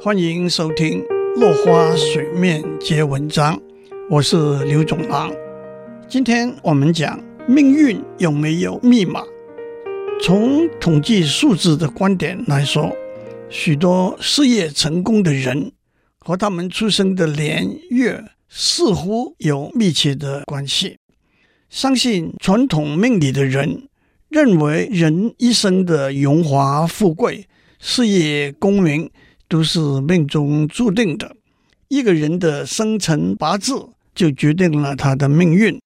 欢迎收听《落花水面皆文章》，我是刘总郎。今天我们讲命运有没有密码？从统计数字的观点来说，许多事业成功的人和他们出生的年月似乎有密切的关系。相信传统命理的人认为，人一生的荣华富贵、事业功名都是命中注定的。一个人的生辰八字就决定了他的命运。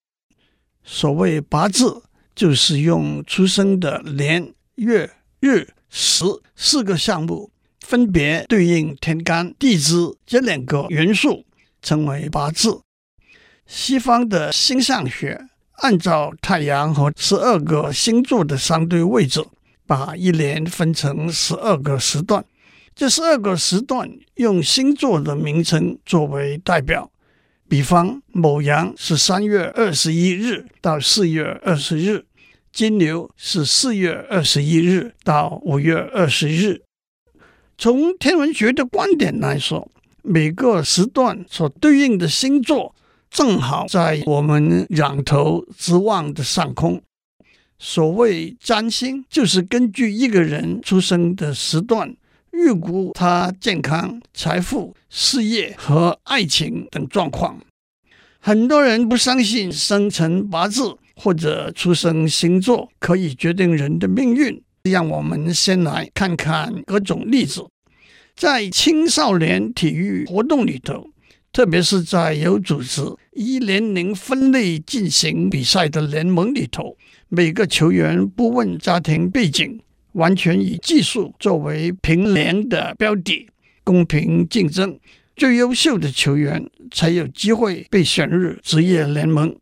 所谓八字，就是用出生的年月日时四个项目，分别对应天干地支这两个元素，称为八字。西方的星象学。按照太阳和十二个星座的相对位置，把一年分成十二个时段。这十二个时段用星座的名称作为代表，比方某羊是三月二十一日到四月二十日，金牛是四月二十一日到五月二十日。从天文学的观点来说，每个时段所对应的星座。正好在我们仰头直望的上空。所谓占星，就是根据一个人出生的时段，预估他健康、财富、事业和爱情等状况。很多人不相信生辰八字或者出生星座可以决定人的命运。让我们先来看看各种例子，在青少年体育活动里头。特别是在有组织、依年龄分类进行比赛的联盟里头，每个球员不问家庭背景，完全以技术作为评联的标的，公平竞争，最优秀的球员才有机会被选入职业联盟。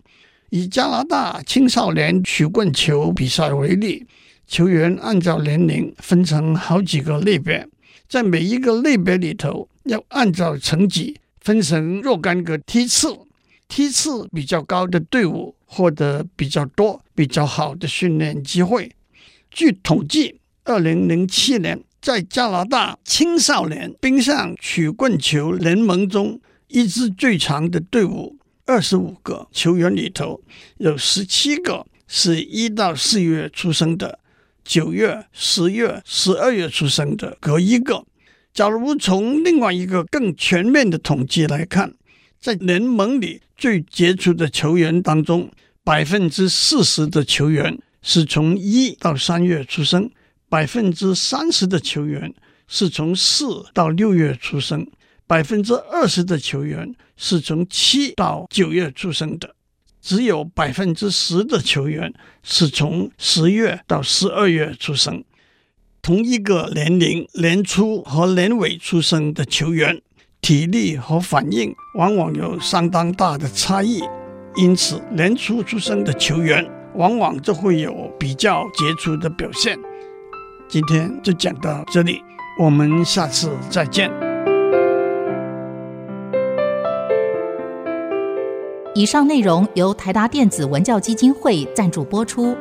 以加拿大青少年曲棍球比赛为例，球员按照年龄分成好几个类别，在每一个类别里头要按照成绩。分成若干个梯次，梯次比较高的队伍获得比较多、比较好的训练机会。据统计，二零零七年在加拿大青少年冰上曲棍球联盟中，一支最长的队伍，二十五个球员里头，有十七个是一到四月出生的，九月、十月、十二月出生的各一个。假如从另外一个更全面的统计来看，在联盟里最杰出的球员当中，百分之四十的球员是从一到三月出生，百分之三十的球员是从四到六月出生，百分之二十的球员是从七到九月出生的，只有百分之十的球员是从十月到十二月出生。同一个年龄年初和年尾出生的球员，体力和反应往往有相当大的差异，因此年初出生的球员往往就会有比较杰出的表现。今天就讲到这里，我们下次再见。以上内容由台达电子文教基金会赞助播出。